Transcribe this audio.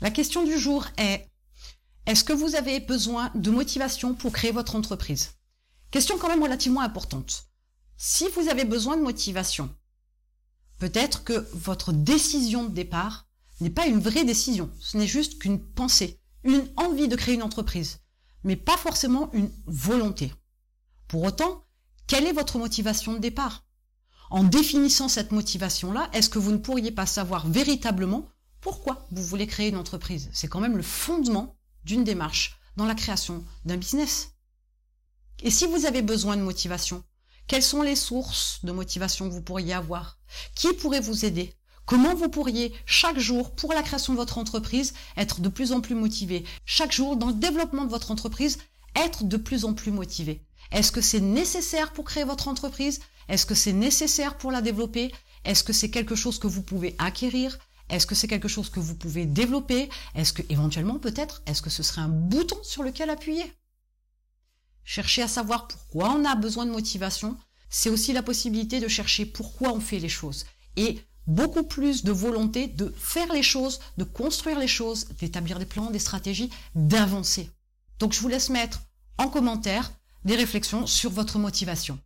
La question du jour est est-ce que vous avez besoin de motivation pour créer votre entreprise? Question quand même relativement importante. Si vous avez besoin de motivation, peut-être que votre décision de départ n'est pas une vraie décision, ce n'est juste qu'une pensée, une envie de créer une entreprise, mais pas forcément une volonté. Pour autant, quelle est votre motivation de départ? En définissant cette motivation-là, est-ce que vous ne pourriez pas savoir véritablement pourquoi vous voulez créer une entreprise? C'est quand même le fondement d'une démarche dans la création d'un business. Et si vous avez besoin de motivation, quelles sont les sources de motivation que vous pourriez avoir? Qui pourrait vous aider? Comment vous pourriez chaque jour, pour la création de votre entreprise, être de plus en plus motivé? Chaque jour, dans le développement de votre entreprise, être de plus en plus motivé. Est-ce que c'est nécessaire pour créer votre entreprise? Est-ce que c'est nécessaire pour la développer? Est-ce que c'est quelque chose que vous pouvez acquérir? Est-ce que c'est quelque chose que vous pouvez développer? Est-ce que éventuellement peut-être, est-ce que ce serait un bouton sur lequel appuyer? Chercher à savoir pourquoi on a besoin de motivation, c'est aussi la possibilité de chercher pourquoi on fait les choses. Et beaucoup plus de volonté de faire les choses, de construire les choses, d'établir des plans, des stratégies, d'avancer. Donc je vous laisse mettre en commentaire des réflexions sur votre motivation.